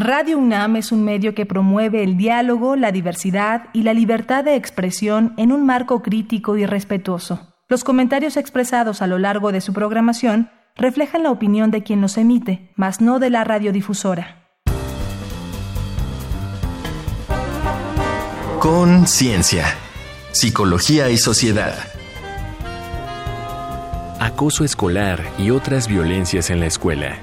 Radio UNAM es un medio que promueve el diálogo, la diversidad y la libertad de expresión en un marco crítico y respetuoso. Los comentarios expresados a lo largo de su programación reflejan la opinión de quien los emite, mas no de la radiodifusora. Conciencia, psicología y sociedad. Acoso escolar y otras violencias en la escuela.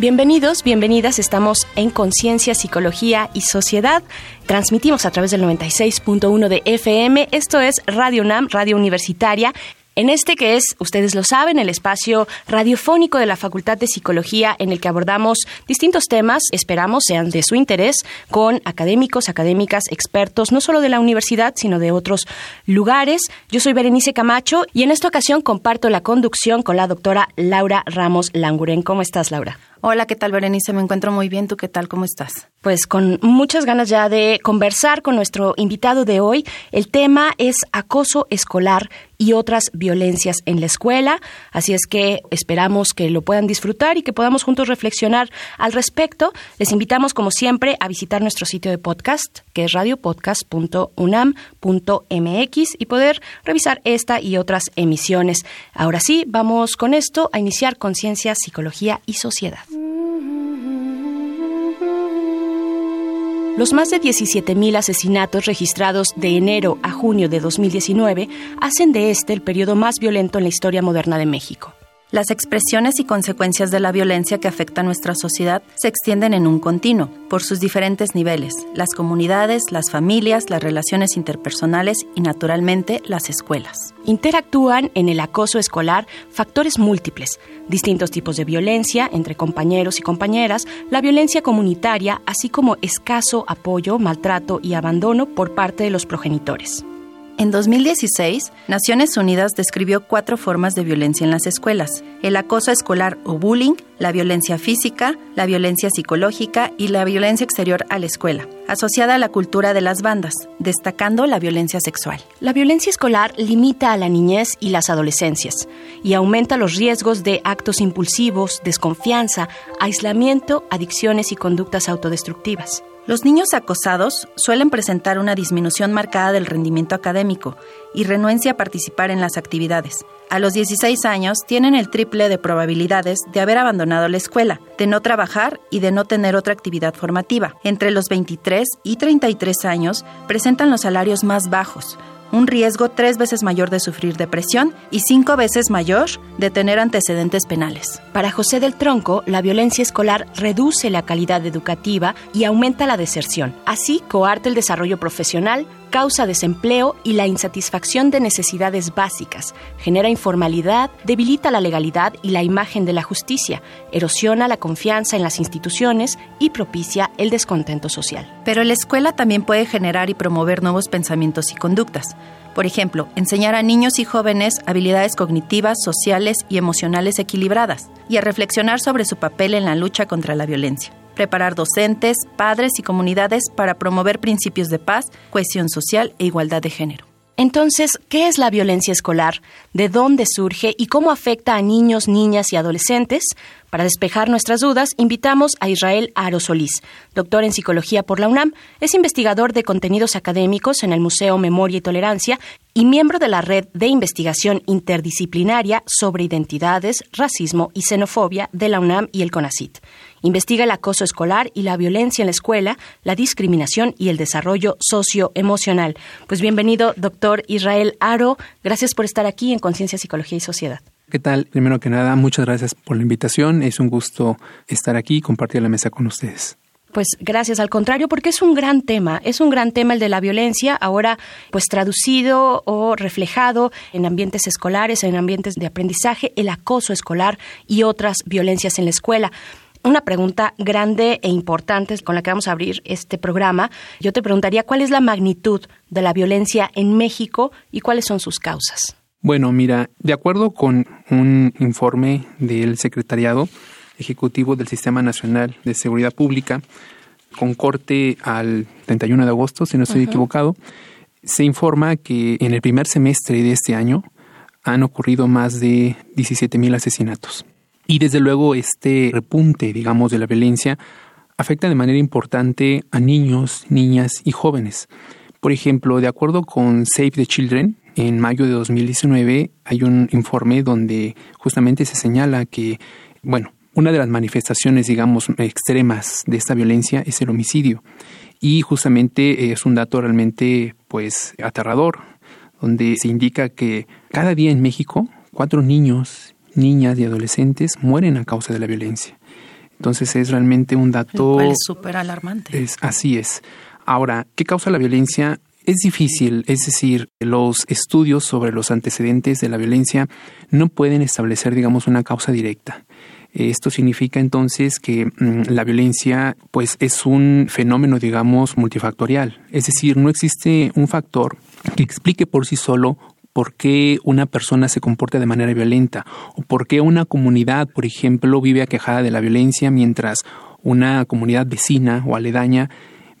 Bienvenidos, bienvenidas. Estamos en Conciencia, Psicología y Sociedad. Transmitimos a través del 96.1 de FM. Esto es Radio UNAM, Radio Universitaria. En este que es, ustedes lo saben, el espacio radiofónico de la Facultad de Psicología en el que abordamos distintos temas, esperamos sean de su interés, con académicos, académicas, expertos, no solo de la universidad, sino de otros lugares. Yo soy Berenice Camacho y en esta ocasión comparto la conducción con la doctora Laura Ramos Languren. ¿Cómo estás, Laura? Hola, ¿qué tal, Berenice? Me encuentro muy bien. ¿Tú qué tal? ¿Cómo estás? Pues con muchas ganas ya de conversar con nuestro invitado de hoy. El tema es acoso escolar y otras violencias en la escuela. Así es que esperamos que lo puedan disfrutar y que podamos juntos reflexionar al respecto. Les invitamos, como siempre, a visitar nuestro sitio de podcast, que es radiopodcast.unam.mx y poder revisar esta y otras emisiones. Ahora sí, vamos con esto a iniciar Conciencia, Psicología y Sociedad. Los más de 17.000 asesinatos registrados de enero a junio de 2019 hacen de este el periodo más violento en la historia moderna de México. Las expresiones y consecuencias de la violencia que afecta a nuestra sociedad se extienden en un continuo, por sus diferentes niveles, las comunidades, las familias, las relaciones interpersonales y, naturalmente, las escuelas. Interactúan en el acoso escolar factores múltiples, distintos tipos de violencia entre compañeros y compañeras, la violencia comunitaria, así como escaso apoyo, maltrato y abandono por parte de los progenitores. En 2016, Naciones Unidas describió cuatro formas de violencia en las escuelas. El acoso escolar o bullying, la violencia física, la violencia psicológica y la violencia exterior a la escuela, asociada a la cultura de las bandas, destacando la violencia sexual. La violencia escolar limita a la niñez y las adolescencias y aumenta los riesgos de actos impulsivos, desconfianza, aislamiento, adicciones y conductas autodestructivas. Los niños acosados suelen presentar una disminución marcada del rendimiento académico y renuencia a participar en las actividades. A los 16 años tienen el triple de probabilidades de haber abandonado la escuela, de no trabajar y de no tener otra actividad formativa. Entre los 23 y 33 años presentan los salarios más bajos, un riesgo tres veces mayor de sufrir depresión y cinco veces mayor de tener antecedentes penales. Para José del Tronco, la violencia escolar reduce la calidad educativa y aumenta la deserción. Así, coarte el desarrollo profesional, causa desempleo y la insatisfacción de necesidades básicas, genera informalidad, debilita la legalidad y la imagen de la justicia, erosiona la confianza en las instituciones y propicia el descontento social. Pero la escuela también puede generar y promover nuevos pensamientos y conductas. Por ejemplo, enseñar a niños y jóvenes habilidades cognitivas, sociales y emocionales equilibradas, y a reflexionar sobre su papel en la lucha contra la violencia preparar docentes, padres y comunidades para promover principios de paz, cohesión social e igualdad de género. Entonces, ¿qué es la violencia escolar? ¿De dónde surge y cómo afecta a niños, niñas y adolescentes? Para despejar nuestras dudas, invitamos a Israel Aro Solís, doctor en psicología por la UNAM, es investigador de contenidos académicos en el Museo Memoria y Tolerancia y miembro de la Red de Investigación Interdisciplinaria sobre Identidades, Racismo y Xenofobia de la UNAM y el CONACIT. Investiga el acoso escolar y la violencia en la escuela, la discriminación y el desarrollo socioemocional. Pues bienvenido, doctor Israel Aro. Gracias por estar aquí en Conciencia, Psicología y Sociedad. ¿Qué tal? Primero que nada, muchas gracias por la invitación. Es un gusto estar aquí y compartir la mesa con ustedes. Pues gracias, al contrario, porque es un gran tema, es un gran tema el de la violencia, ahora pues traducido o reflejado en ambientes escolares, en ambientes de aprendizaje, el acoso escolar y otras violencias en la escuela. Una pregunta grande e importante con la que vamos a abrir este programa. Yo te preguntaría cuál es la magnitud de la violencia en México y cuáles son sus causas. Bueno, mira, de acuerdo con un informe del Secretariado Ejecutivo del Sistema Nacional de Seguridad Pública, con corte al 31 de agosto, si no estoy equivocado, se informa que en el primer semestre de este año han ocurrido más de 17 mil asesinatos. Y desde luego este repunte, digamos, de la violencia afecta de manera importante a niños, niñas y jóvenes. Por ejemplo, de acuerdo con Save the Children, en mayo de 2019 hay un informe donde justamente se señala que, bueno, una de las manifestaciones, digamos, extremas de esta violencia es el homicidio. Y justamente es un dato realmente, pues, aterrador, donde se indica que cada día en México, cuatro niños, niñas y adolescentes mueren a causa de la violencia. Entonces es realmente un dato... Es súper alarmante. Es, así es. Ahora, ¿qué causa la violencia? Es difícil, es decir, los estudios sobre los antecedentes de la violencia no pueden establecer, digamos, una causa directa. Esto significa entonces que mm, la violencia pues es un fenómeno digamos multifactorial, es decir, no existe un factor que explique por sí solo por qué una persona se comporta de manera violenta o por qué una comunidad, por ejemplo, vive aquejada de la violencia mientras una comunidad vecina o aledaña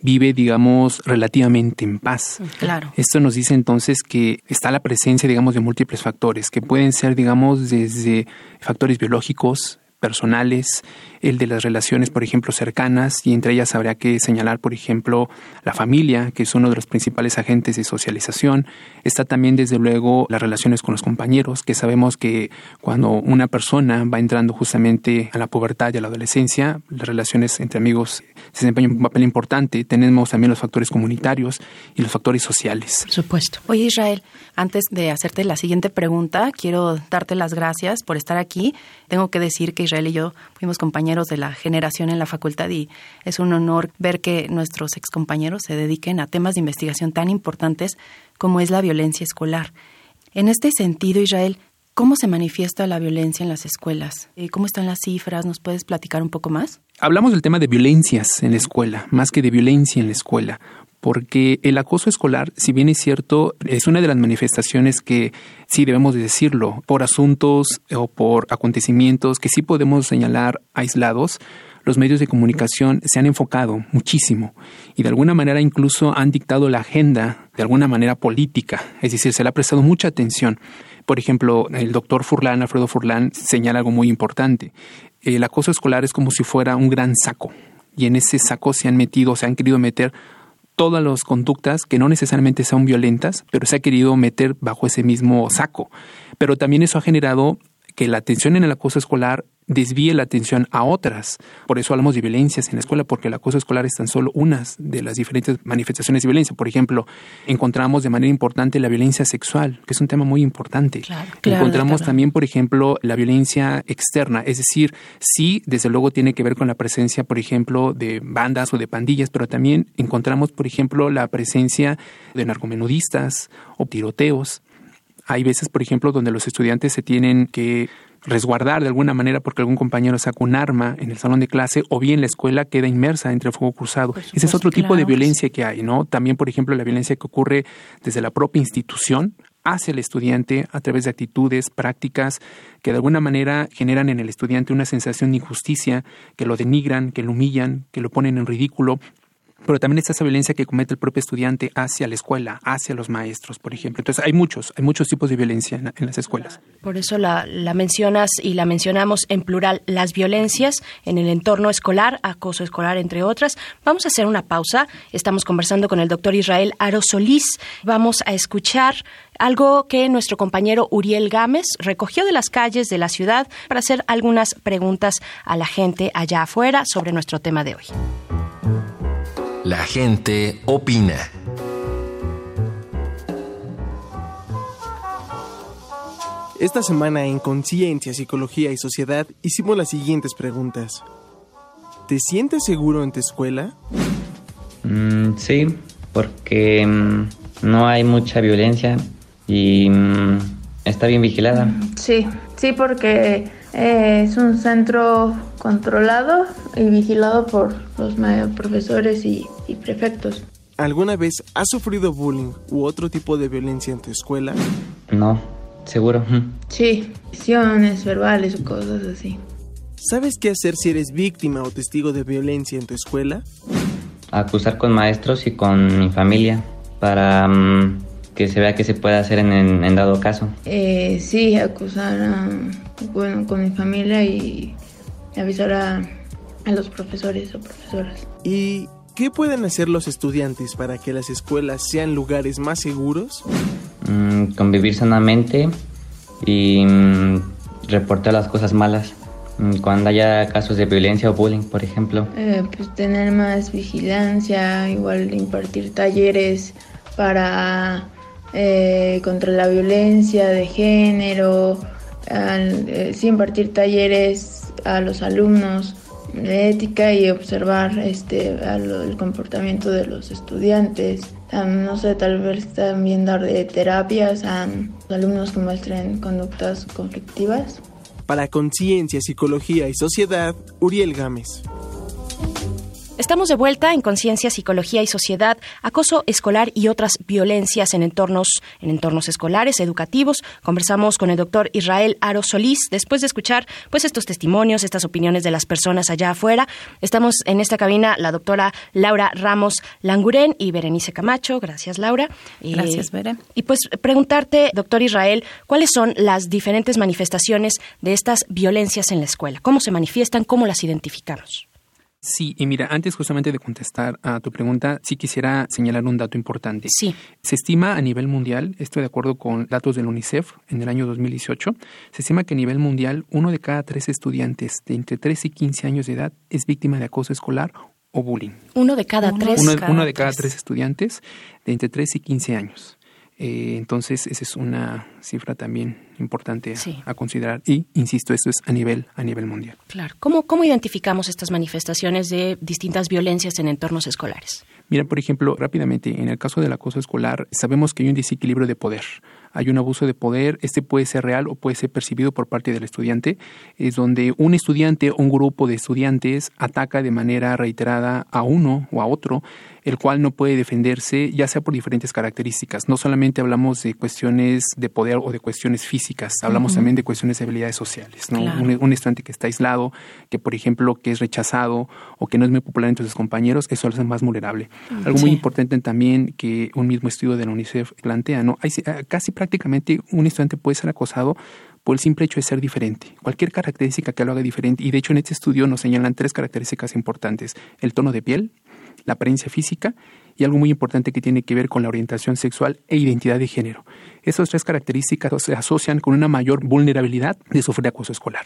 vive, digamos, relativamente en paz. Claro. Esto nos dice entonces que está la presencia, digamos, de múltiples factores, que pueden ser, digamos, desde factores biológicos, personales, el de las relaciones, por ejemplo, cercanas, y entre ellas habría que señalar, por ejemplo, la familia, que es uno de los principales agentes de socialización. Está también, desde luego, las relaciones con los compañeros, que sabemos que cuando una persona va entrando justamente a la pubertad y a la adolescencia, las relaciones entre amigos se desempeñan un papel importante. Tenemos también los factores comunitarios y los factores sociales. Por supuesto. Oye, Israel, antes de hacerte la siguiente pregunta, quiero darte las gracias por estar aquí. Tengo que decir que Israel y yo fuimos compañeros de la generación en la facultad y es un honor ver que nuestros excompañeros se dediquen a temas de investigación tan importantes como es la violencia escolar. En este sentido, Israel, ¿cómo se manifiesta la violencia en las escuelas? Eh, ¿Cómo están las cifras? ¿Nos puedes platicar un poco más? Hablamos del tema de violencias en la escuela, más que de violencia en la escuela porque el acoso escolar, si bien es cierto, es una de las manifestaciones que sí debemos de decirlo, por asuntos o por acontecimientos que sí podemos señalar aislados, los medios de comunicación se han enfocado muchísimo y de alguna manera incluso han dictado la agenda de alguna manera política, es decir, se le ha prestado mucha atención. Por ejemplo, el doctor Furlan, Alfredo Furlan, señala algo muy importante. El acoso escolar es como si fuera un gran saco y en ese saco se han metido, se han querido meter todas las conductas que no necesariamente son violentas, pero se ha querido meter bajo ese mismo saco. Pero también eso ha generado que la atención en el acoso escolar desvíe la atención a otras. Por eso hablamos de violencias en la escuela, porque el acoso escolar es tan solo una de las diferentes manifestaciones de violencia. Por ejemplo, encontramos de manera importante la violencia sexual, que es un tema muy importante. encontramos también, por ejemplo, la violencia externa, es decir, sí, desde luego tiene que ver con la presencia, por ejemplo, de bandas o de pandillas, pero también encontramos, por ejemplo, la presencia de narcomenudistas o tiroteos. Hay veces, por ejemplo, donde los estudiantes se tienen que resguardar de alguna manera porque algún compañero saca un arma en el salón de clase o bien la escuela queda inmersa entre fuego cruzado. Ese es otro tipo de violencia que hay, ¿no? También, por ejemplo, la violencia que ocurre desde la propia institución hacia el estudiante a través de actitudes, prácticas que de alguna manera generan en el estudiante una sensación de injusticia, que lo denigran, que lo humillan, que lo ponen en ridículo pero también está esa violencia que comete el propio estudiante hacia la escuela, hacia los maestros, por ejemplo. Entonces hay muchos, hay muchos tipos de violencia en, las escuelas. Por eso la, mencionas y la mencionamos en plural, las violencias en el entorno escolar, acoso escolar, entre otras. Vamos a hacer una pausa. Estamos conversando con el doctor Israel Aro Solís. Vamos a escuchar algo que nuestro compañero Uriel Gámez recogió de las calles de la ciudad para hacer algunas preguntas a la gente allá afuera sobre nuestro tema de hoy. La gente opina. Esta semana en Conciencia, Psicología y Sociedad hicimos las siguientes preguntas. ¿Te sientes seguro en tu escuela? Mm, sí, porque mm, no hay mucha violencia y mm, está bien vigilada. Sí, sí, porque eh, es un centro controlado y vigilado por los profesores y, prefectos. ¿Alguna vez has sufrido bullying u otro tipo de violencia en tu escuela? No, seguro. Sí, acciones verbales o cosas así. ¿Sabes qué hacer si eres víctima o testigo de violencia en tu escuela? Acusar con maestros y con mi familia para mm, que se vea que se puede hacer en, dado caso. Eh, sí, acusar a, bueno, con mi familia y avisar a, a los profesores o profesoras. ¿Y qué pueden hacer los estudiantes para que las escuelas sean lugares más seguros? Mm, convivir sanamente y mm, reportar las cosas malas. Mm, cuando haya casos de violencia o bullying, por ejemplo. Eh, pues tener más vigilancia, igual impartir talleres para eh, contra la violencia de género, eh, sí impartir talleres a los alumnos de ética y observar este el comportamiento de los estudiantes. no sé, tal vez también dar de terapias a los alumnos que muestren conductas conflictivas. Para Conciencia, Psicología y Sociedad, Uriel Gámez. Estamos de vuelta en Conciencia, Psicología y Sociedad, acoso escolar y otras violencias en entornos, en entornos escolares, educativos. Conversamos con el doctor Israel Aro Solís después de escuchar pues estos testimonios, estas opiniones de las personas allá afuera. Estamos en esta cabina la doctora Laura Ramos Languren y Berenice Camacho. Gracias, Laura. Gracias, Beren. Y pues preguntarte, doctor Israel, ¿cuáles son las diferentes manifestaciones de estas violencias en la escuela? ¿Cómo se manifiestan? ¿Cómo las identificamos? Sí, y mira, antes justamente de contestar a tu pregunta, sí quisiera señalar un dato importante. Sí. Se estima a nivel mundial, esto de acuerdo con datos del UNICEF en el año 2018, se estima que a nivel mundial uno de cada tres estudiantes de entre 13 y 15 años de edad es víctima de acoso escolar o bullying. Uno de cada tres. Uno, de cada tres estudiantes de entre 13 y 15 años. Eh, entonces, esa es una cifra también importante a, considerar. Y, insisto, esto es a nivel, a nivel mundial. Claro. ¿Cómo, ¿Cómo identificamos estas manifestaciones de distintas violencias en entornos escolares? Mira, por ejemplo, rápidamente, en el caso del acoso escolar, sabemos que hay un desequilibrio de poder hay un abuso de poder, este puede ser real o puede ser percibido por parte del estudiante, es donde un estudiante o un grupo de estudiantes ataca de manera reiterada a uno o a otro, el cual no puede defenderse, ya sea por diferentes características. No solamente hablamos de cuestiones de poder o de cuestiones físicas, hablamos también de cuestiones de habilidades sociales. ¿no? Un, estudiante que está aislado, que por ejemplo que es rechazado o que no es muy popular entre sus compañeros, eso lo hace más vulnerable. Algo muy importante también que un mismo estudio de la UNICEF plantea, ¿no? Hay casi prácticamente un estudiante puede ser acosado por el simple hecho de ser diferente. Cualquier característica que lo haga diferente. Y de hecho en este estudio nos señalan tres características importantes. El tono de piel, la apariencia física y algo muy importante que tiene que ver con la orientación sexual e identidad de género. Esas tres características se asocian con una mayor vulnerabilidad de sufrir acoso escolar.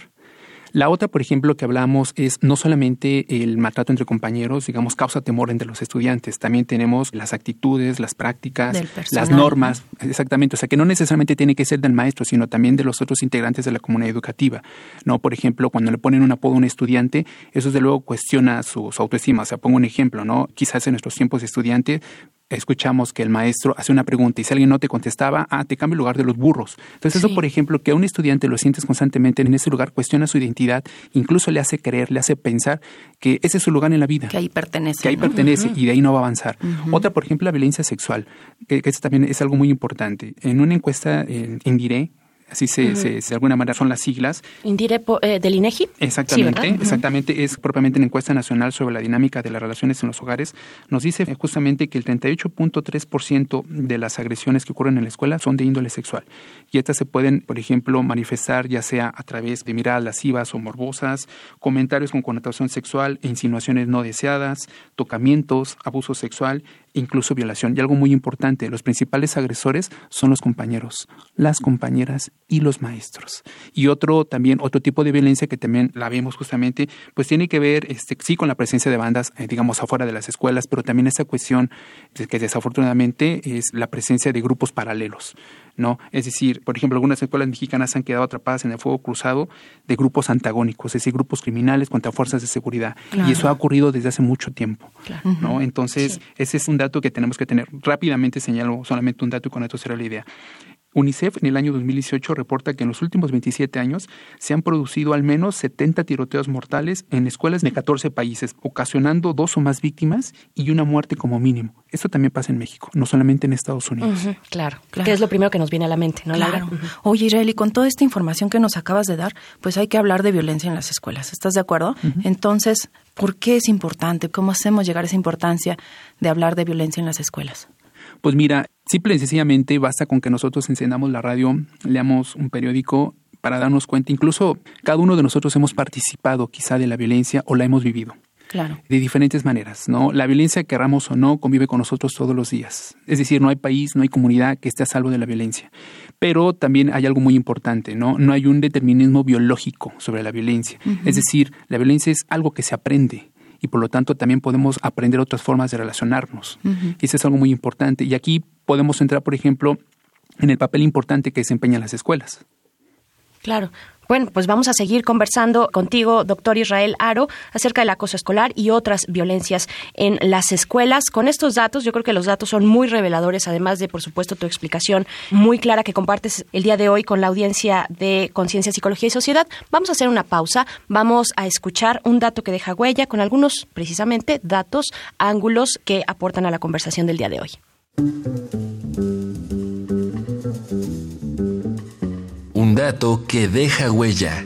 La otra, por ejemplo, que hablamos es no solamente el maltrato entre compañeros, digamos, causa temor entre los estudiantes, también tenemos las actitudes, las prácticas, las normas, exactamente, o sea, que no necesariamente tiene que ser del maestro, sino también de los otros integrantes de la comunidad educativa. No, por ejemplo, cuando le ponen un apodo a un estudiante, eso desde luego cuestiona su, su autoestima. O sea, pongo un ejemplo, ¿no? Quizás en nuestros tiempos de estudiante escuchamos que el maestro hace una pregunta y si alguien no te contestaba, ah, te cambia el lugar de los burros. Entonces eso, por ejemplo, que a un estudiante lo sientes constantemente en ese lugar, cuestiona su identidad, incluso le hace creer, le hace pensar que ese es su lugar en la vida. Que ahí pertenece. Que ahí pertenece y de ahí no va a avanzar. Otra, por ejemplo, la violencia sexual, que, que también es algo muy importante. En una encuesta en Indiré, así se, se, de alguna manera son las siglas. Indire eh, del INEGI. Exactamente, exactamente, es propiamente la encuesta nacional sobre la dinámica de las relaciones en los hogares. Nos dice justamente que el 38.3% de las agresiones que ocurren en la escuela son de índole sexual. Y estas se pueden, por ejemplo, manifestar ya sea a través de miradas lascivas o morbosas, comentarios con connotación sexual, insinuaciones no deseadas, tocamientos, abuso sexual incluso violación. Y algo muy importante, los principales agresores son los compañeros, las compañeras y los maestros. Y otro también, otro tipo de violencia que también la vemos justamente, pues tiene que ver, este, sí, con la presencia de bandas, eh, digamos, afuera de las escuelas, pero también esta cuestión que desafortunadamente es la presencia de grupos paralelos. ¿No? Es decir, por ejemplo, algunas escuelas mexicanas han quedado atrapadas en el fuego cruzado de grupos antagónicos, es decir, grupos criminales contra fuerzas de seguridad. Y eso ha ocurrido desde hace mucho tiempo, ¿no? Entonces, ese es un dato que tenemos que tener. Rápidamente señalo solamente un dato y con esto será la idea. UNICEF en el año 2018 reporta que en los últimos 27 años se han producido al menos 70 tiroteos mortales en escuelas de 14 países, ocasionando dos o más víctimas y una muerte como mínimo. Esto también pasa en México, no solamente en Estados Unidos. claro, claro, que es lo primero que nos viene a la mente, ¿no, claro. Oye, Israel, y con toda esta información que nos acabas de dar, pues hay que hablar de violencia en las escuelas. ¿Estás de acuerdo? Entonces, ¿por qué es importante? ¿Cómo hacemos llegar a esa importancia de hablar de violencia en las escuelas? Pues mira, Simple y sencillamente basta con que nosotros encendamos la radio, leamos un periódico para darnos cuenta, incluso cada uno de nosotros hemos participado quizá de la violencia o la hemos vivido. Claro. De diferentes maneras, ¿no? La violencia, querramos o no, convive con nosotros todos los días. Es decir, no hay país, no hay comunidad que esté a salvo de la violencia. Pero también hay algo muy importante, ¿no? No hay un determinismo biológico sobre la violencia. Es decir, la violencia es algo que se aprende, y por lo tanto también podemos aprender otras formas de relacionarnos. Y eso es algo muy importante. Y aquí podemos entrar, por ejemplo, en el papel importante que desempeñan las escuelas. Claro. Bueno, pues vamos a seguir conversando contigo, doctor Israel Aro, acerca del acoso escolar y otras violencias en las escuelas. Con estos datos, yo creo que los datos son muy reveladores, además de, por supuesto, tu explicación muy clara que compartes el día de hoy con la audiencia de Conciencia, Psicología y Sociedad. Vamos a hacer una pausa, vamos a escuchar un dato que deja huella con algunos, precisamente, datos, ángulos que aportan a la conversación del día de hoy. Dato que deja huella.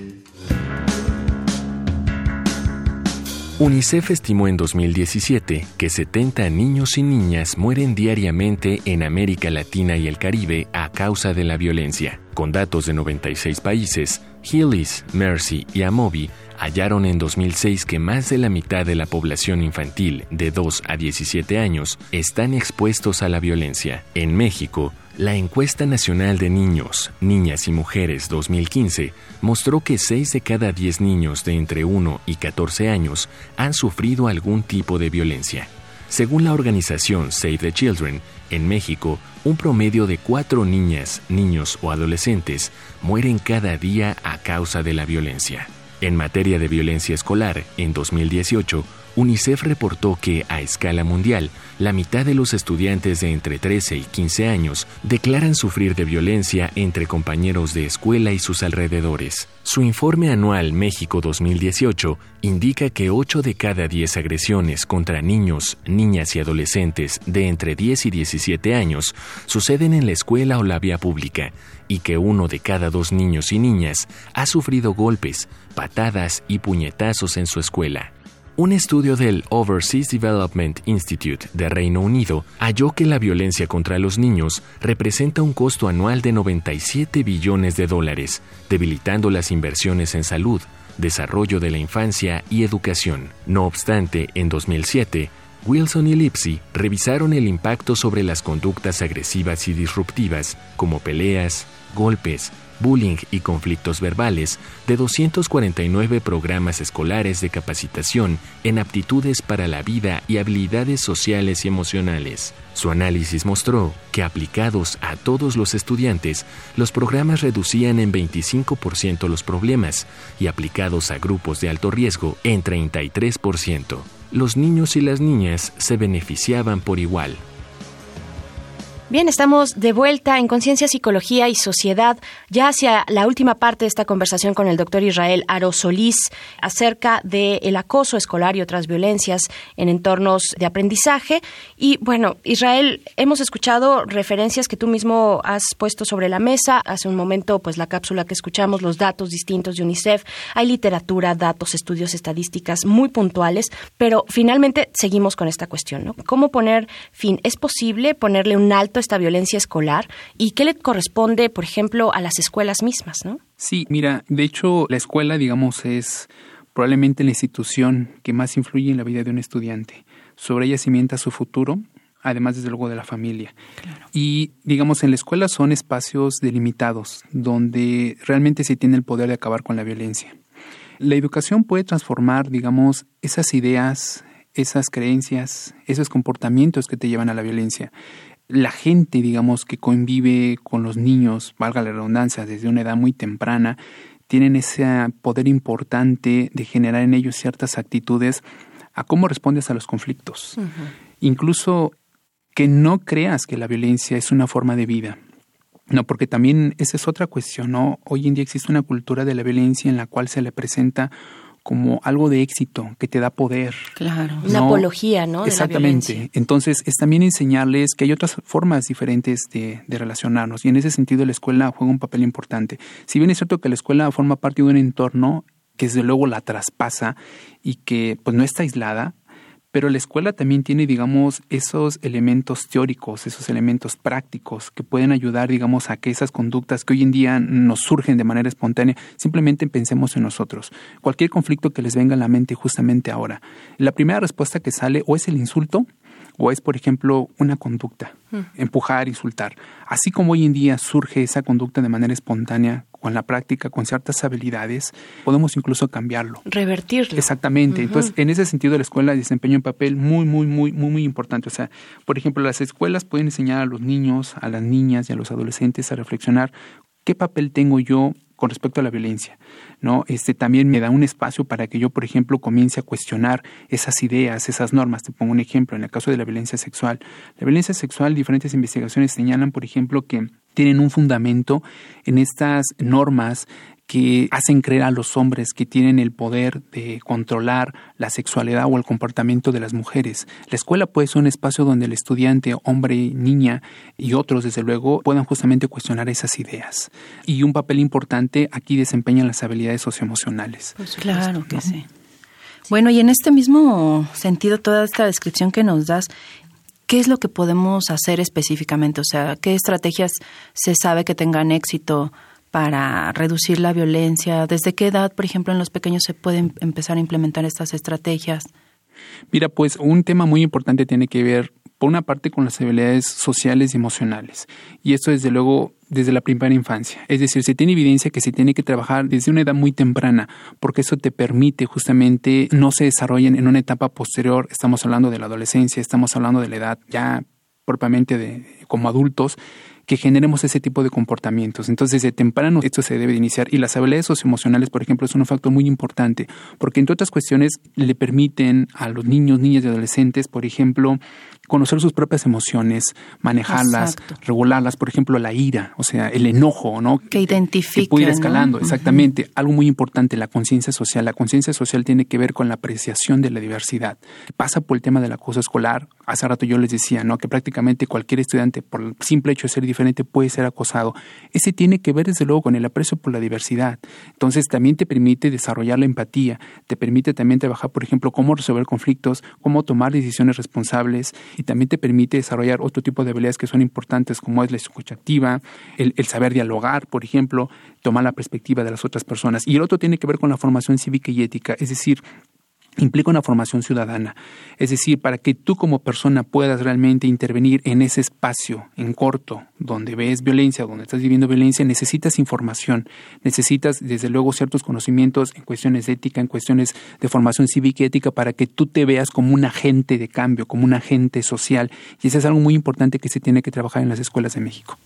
UNICEF estimó en 2017 que 70 niños y niñas mueren diariamente en América Latina y el Caribe a causa de la violencia. Con datos de 96 países, Hillis, Mercy y Amobi hallaron en 2006 que más de la mitad de la población infantil de 2 a 17 años están expuestos a la violencia. En México, la encuesta nacional de niños, niñas y mujeres 2015 mostró que 6 de cada 10 niños de entre 1 y 14 años han sufrido algún tipo de violencia. Según la organización Save the Children, en México, un promedio de 4 niñas, niños o adolescentes mueren cada día a causa de la violencia. En materia de violencia escolar, en 2018, UNICEF reportó que, a escala mundial, la mitad de los estudiantes de entre 13 y 15 años declaran sufrir de violencia entre compañeros de escuela y sus alrededores. Su informe anual México 2018 indica que 8 de cada 10 agresiones contra niños, niñas y adolescentes de entre 10 y 17 años suceden en la escuela o la vía pública y que uno de cada dos niños y niñas ha sufrido golpes, patadas y puñetazos en su escuela. Un estudio del Overseas Development Institute de Reino Unido halló que la violencia contra los niños representa un costo anual de 97 billones de dólares, debilitando las inversiones en salud, desarrollo de la infancia y educación. No obstante, en 2007, Wilson y Lipsy revisaron el impacto sobre las conductas agresivas y disruptivas, como peleas, golpes, bullying y conflictos verbales de 249 programas escolares de capacitación en aptitudes para la vida y habilidades sociales y emocionales. Su análisis mostró que aplicados a todos los estudiantes, los programas reducían en 25% los problemas y aplicados a grupos de alto riesgo en 33%. Los niños y las niñas se beneficiaban por igual. Bien, estamos de vuelta en Conciencia, Psicología y Sociedad, ya hacia la última parte de esta conversación con el doctor Israel Aro Solís acerca del acoso escolar y otras violencias en entornos de aprendizaje. Y bueno, Israel, hemos escuchado referencias que tú mismo has puesto sobre la mesa. Hace un momento, pues la cápsula que escuchamos, los datos distintos de UNICEF. Hay literatura, datos, estudios, estadísticas muy puntuales, pero finalmente seguimos con esta cuestión, ¿no? ¿Cómo poner fin? ¿Es posible ponerle un alto esta violencia escolar y qué le corresponde, por ejemplo, a las escuelas mismas, ¿no? Sí, mira, de hecho, la escuela, digamos, es probablemente la institución que más influye en la vida de un estudiante. Sobre ella cimienta su futuro, además desde luego de la familia. Y digamos, en la escuela son espacios delimitados donde realmente se tiene el poder de acabar con la violencia. La educación puede transformar, digamos, esas ideas, esas creencias, esos comportamientos que te llevan a la violencia la gente, digamos, que convive con los niños, valga la redundancia, desde una edad muy temprana, tienen ese poder importante de generar en ellos ciertas actitudes a cómo respondes a los conflictos. Incluso que no creas que la violencia es una forma de vida. No, porque también esa es otra cuestión, ¿no? Hoy en día existe una cultura de la violencia en la cual se le presenta como algo de éxito que te da poder. Claro, una apología, ¿no? Exactamente. Entonces, es también enseñarles que hay otras formas diferentes de, de, relacionarnos y en ese sentido la escuela juega un papel importante. Si bien es cierto que la escuela forma parte de un entorno que desde luego la traspasa y que pues no está aislada, pero la escuela también tiene, digamos, esos elementos teóricos, esos elementos prácticos que pueden ayudar, digamos, a que esas conductas que hoy en día nos surgen de manera espontánea, simplemente pensemos en nosotros. Cualquier conflicto que les venga a la mente justamente ahora, la primera respuesta que sale o es el insulto o es, por ejemplo, una conducta, mm. empujar, insultar. Así como hoy en día surge esa conducta de manera espontánea, con la práctica, con ciertas habilidades, podemos incluso cambiarlo. Revertirlo. Exactamente. Entonces, en ese sentido, la escuela desempeña un papel muy, muy, muy, muy, muy importante. O sea, por ejemplo, las escuelas pueden enseñar a los niños, a las niñas y a los adolescentes a reflexionar qué papel tengo yo con respecto a la violencia, ¿no? Este también me da un espacio para que yo, por ejemplo, comience a cuestionar esas ideas, esas normas. Te pongo un ejemplo, en el caso de la violencia sexual. La violencia sexual, diferentes investigaciones señalan, por ejemplo, que tienen un fundamento en estas normas que hacen creer a los hombres que tienen el poder de controlar la sexualidad o el comportamiento de las mujeres. La escuela puede ser un espacio donde el estudiante, hombre, niña y otros, desde luego, puedan justamente cuestionar esas ideas. Y un papel importante aquí desempeñan las habilidades socioemocionales. Pues claro que sí. Bueno, y en este mismo sentido, toda esta descripción que nos das, ¿qué es lo que podemos hacer específicamente? O sea, ¿qué estrategias se sabe que tengan éxito para reducir la violencia? ¿Desde qué edad, por ejemplo, en los pequeños se pueden empezar a implementar estas estrategias? Mira, pues un tema muy importante tiene que ver, por una parte, con las habilidades sociales y emocionales. Y esto, desde luego, desde la primera infancia. Es decir, se tiene evidencia que se tiene que trabajar desde una edad muy temprana, porque eso te permite justamente no se desarrollen en una etapa posterior. Estamos hablando de la adolescencia, estamos hablando de la edad ya propiamente de como adultos que generemos ese tipo de comportamientos. Entonces, desde temprano esto se debe de iniciar y las habilidades socioemocionales, por ejemplo, son un factor muy importante porque entre otras cuestiones le permiten a los niños, niñas y adolescentes, por ejemplo, conocer sus propias emociones, manejarlas, regularlas, por ejemplo, la ira, o sea, el enojo, ¿no? Que identifique. Que puede ir escalando, exactamente. Algo muy importante, la conciencia social. La conciencia social tiene que ver con la apreciación de la diversidad. Pasa por el tema del acoso escolar. Hace rato yo les decía, ¿no? Que prácticamente cualquier estudiante, por el simple hecho de ser diferente, puede ser acosado. Ese tiene que ver, desde luego, con el aprecio por la diversidad. Entonces, también te permite desarrollar la empatía, te permite también trabajar, por ejemplo, cómo resolver conflictos, cómo tomar decisiones responsables y también te permite desarrollar otro tipo de habilidades que son importantes, como es la escucha activa, el, el saber dialogar, por ejemplo, tomar la perspectiva de las otras personas. Y el otro tiene que ver con la formación cívica y ética, es decir, implica una formación ciudadana. Es decir, para que tú como persona puedas realmente intervenir en ese espacio en corto donde ves violencia, donde estás viviendo violencia, necesitas información, necesitas desde luego ciertos conocimientos en cuestiones de ética, en cuestiones de formación cívica y ética para que tú te veas como un agente de cambio, como un agente social. Y eso es algo muy importante que se tiene que trabajar en las escuelas de México.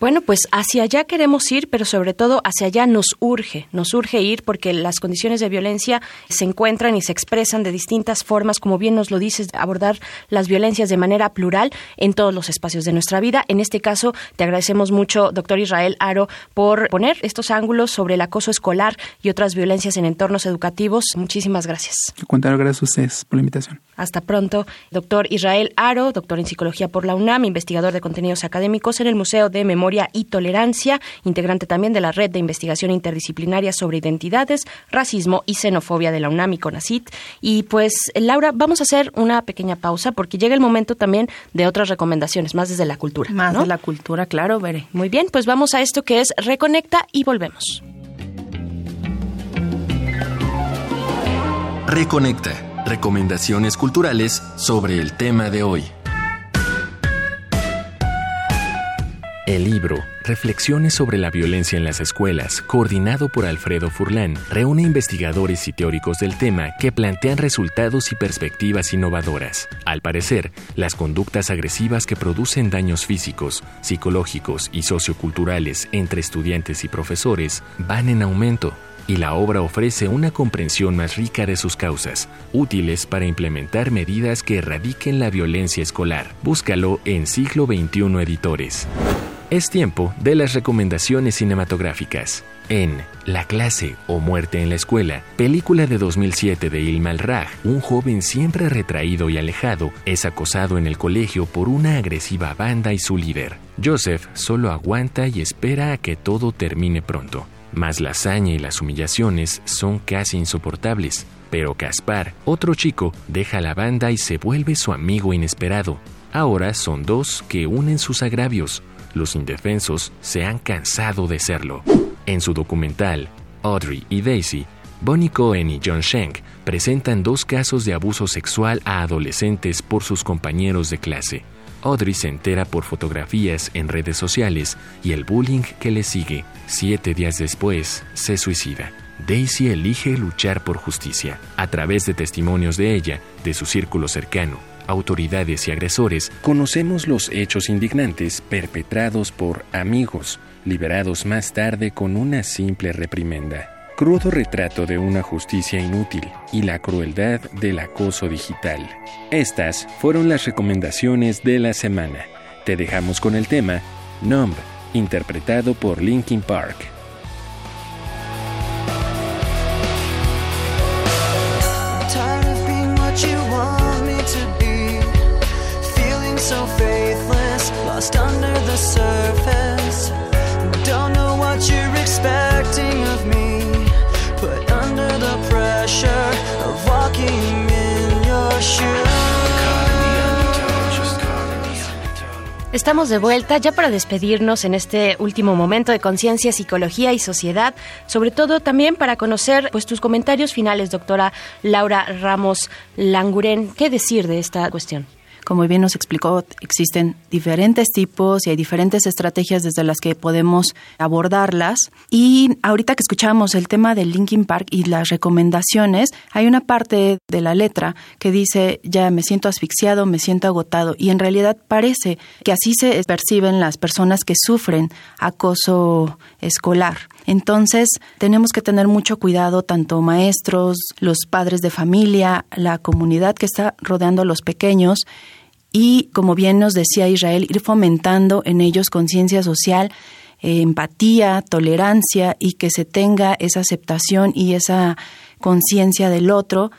Bueno, pues hacia allá queremos ir, pero sobre todo hacia allá nos urge, nos urge ir porque las condiciones de violencia se encuentran y se expresan de distintas formas, como bien nos lo dices, abordar las violencias de manera plural en todos los espacios de nuestra vida. En este caso, te agradecemos mucho, doctor Israel Aro, por poner estos ángulos sobre el acoso escolar y otras violencias en entornos educativos. Muchísimas gracias. Cuéntanos, gracias a ustedes por la invitación. Hasta pronto, doctor Israel Aro, doctor en psicología por la UNAM, investigador de contenidos académicos en el Museo de Memoria y Tolerancia, integrante también de la Red de Investigación Interdisciplinaria sobre Identidades, Racismo y Xenofobia de la UNAM y CONACIT. Y pues, Laura, vamos a hacer una pequeña pausa porque llega el momento también de otras recomendaciones, más desde la cultura. Más de la cultura, claro, veré. Muy bien, pues vamos a esto que es Reconecta y volvemos. Reconecta recomendaciones culturales sobre el tema de hoy. El libro Reflexiones sobre la violencia en las escuelas, coordinado por Alfredo Furlán, reúne investigadores y teóricos del tema que plantean resultados y perspectivas innovadoras. Al parecer, las conductas agresivas que producen daños físicos, psicológicos y socioculturales entre estudiantes y profesores van en aumento y la obra ofrece una comprensión más rica de sus causas, útiles para implementar medidas que erradiquen la violencia escolar. Búscalo en Siglo XXI Editores. Es tiempo de las recomendaciones cinematográficas. En La clase o muerte en la escuela, película de 2007 de Ilma Raj, un joven siempre retraído y alejado es acosado en el colegio por una agresiva banda y su líder. Joseph solo aguanta y espera a que todo termine pronto. Mas la hazaña y las humillaciones son casi insoportables. Pero Caspar, otro chico, deja la banda y se vuelve su amigo inesperado. Ahora son dos que unen sus agravios. Los indefensos se han cansado de serlo. En su documental, Audrey y Daisy, Bonnie Cohen y John Shank presentan dos casos de abuso sexual a adolescentes por sus compañeros de clase. Audrey se entera por fotografías en redes sociales y el bullying que le sigue. Siete días después, se suicida. Daisy elige luchar por justicia. A través de testimonios de ella, de su círculo cercano, autoridades y agresores, conocemos los hechos indignantes perpetrados por amigos, liberados más tarde con una simple reprimenda. Crudo retrato de una justicia inútil y la crueldad del acoso digital. Estas fueron las recomendaciones de la semana. Te dejamos con el tema Numb, interpretado por Linkin Park. Estamos de vuelta ya para despedirnos en este último momento de conciencia, psicología y sociedad, sobre todo también para conocer pues tus comentarios finales, doctora Laura Ramos Languren. ¿Qué decir de esta cuestión? Como bien nos explicó, existen diferentes tipos y hay diferentes estrategias desde las que podemos abordarlas. Y ahorita que escuchamos el tema del Linkin Park y las recomendaciones, hay una parte de la letra que dice, ya me siento asfixiado, me siento agotado. Y en realidad parece que así se perciben las personas que sufren acoso escolar. Entonces, tenemos que tener mucho cuidado, tanto maestros, los padres de familia, la comunidad que está rodeando a los pequeños, y, como bien nos decía Israel, ir fomentando en ellos conciencia social, eh, empatía, tolerancia y que se tenga esa aceptación y esa conciencia del otro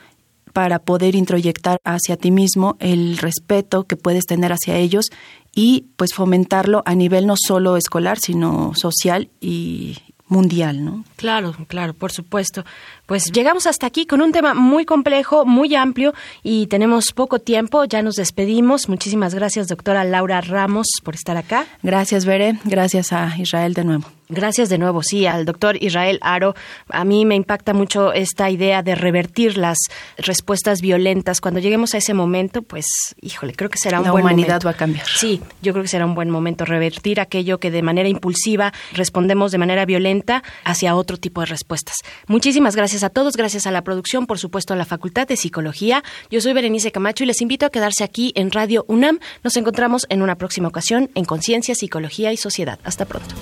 para poder introyectar hacia ti mismo el respeto que puedes tener hacia ellos y pues fomentarlo a nivel no solo escolar, sino social y mundial, ¿no? Claro, claro, por supuesto. Pues llegamos hasta aquí con un tema muy complejo, muy amplio y tenemos poco tiempo. Ya nos despedimos. Muchísimas gracias, doctora Laura Ramos, por estar acá. Gracias, Bere. Gracias a Israel de nuevo. Gracias de nuevo, sí, al doctor Israel Aro. A mí me impacta mucho esta idea de revertir las respuestas violentas. Cuando lleguemos a ese momento, pues, híjole, creo que será un buen momento. La humanidad va a cambiar. Sí, yo creo que será un buen momento revertir aquello que de manera impulsiva respondemos de manera violenta hacia otro tipo de respuestas. Muchísimas gracias a todos, gracias a la producción, por supuesto a la Facultad de Psicología. Yo soy Berenice Camacho y les invito a quedarse aquí en Radio UNAM. Nos encontramos en una próxima ocasión en Conciencia, Psicología y Sociedad. Hasta pronto.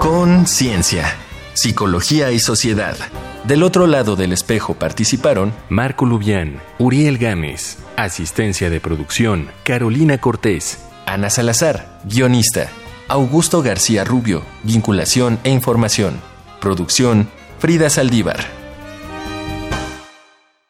Conciencia, Psicología y Sociedad. Del otro lado del espejo participaron Marco Lubián, Uriel Gámez, asistencia de producción, Carolina Cortés, Ana Salazar, guionista, Augusto García Rubio, vinculación e información. Producción, Frida Saldívar.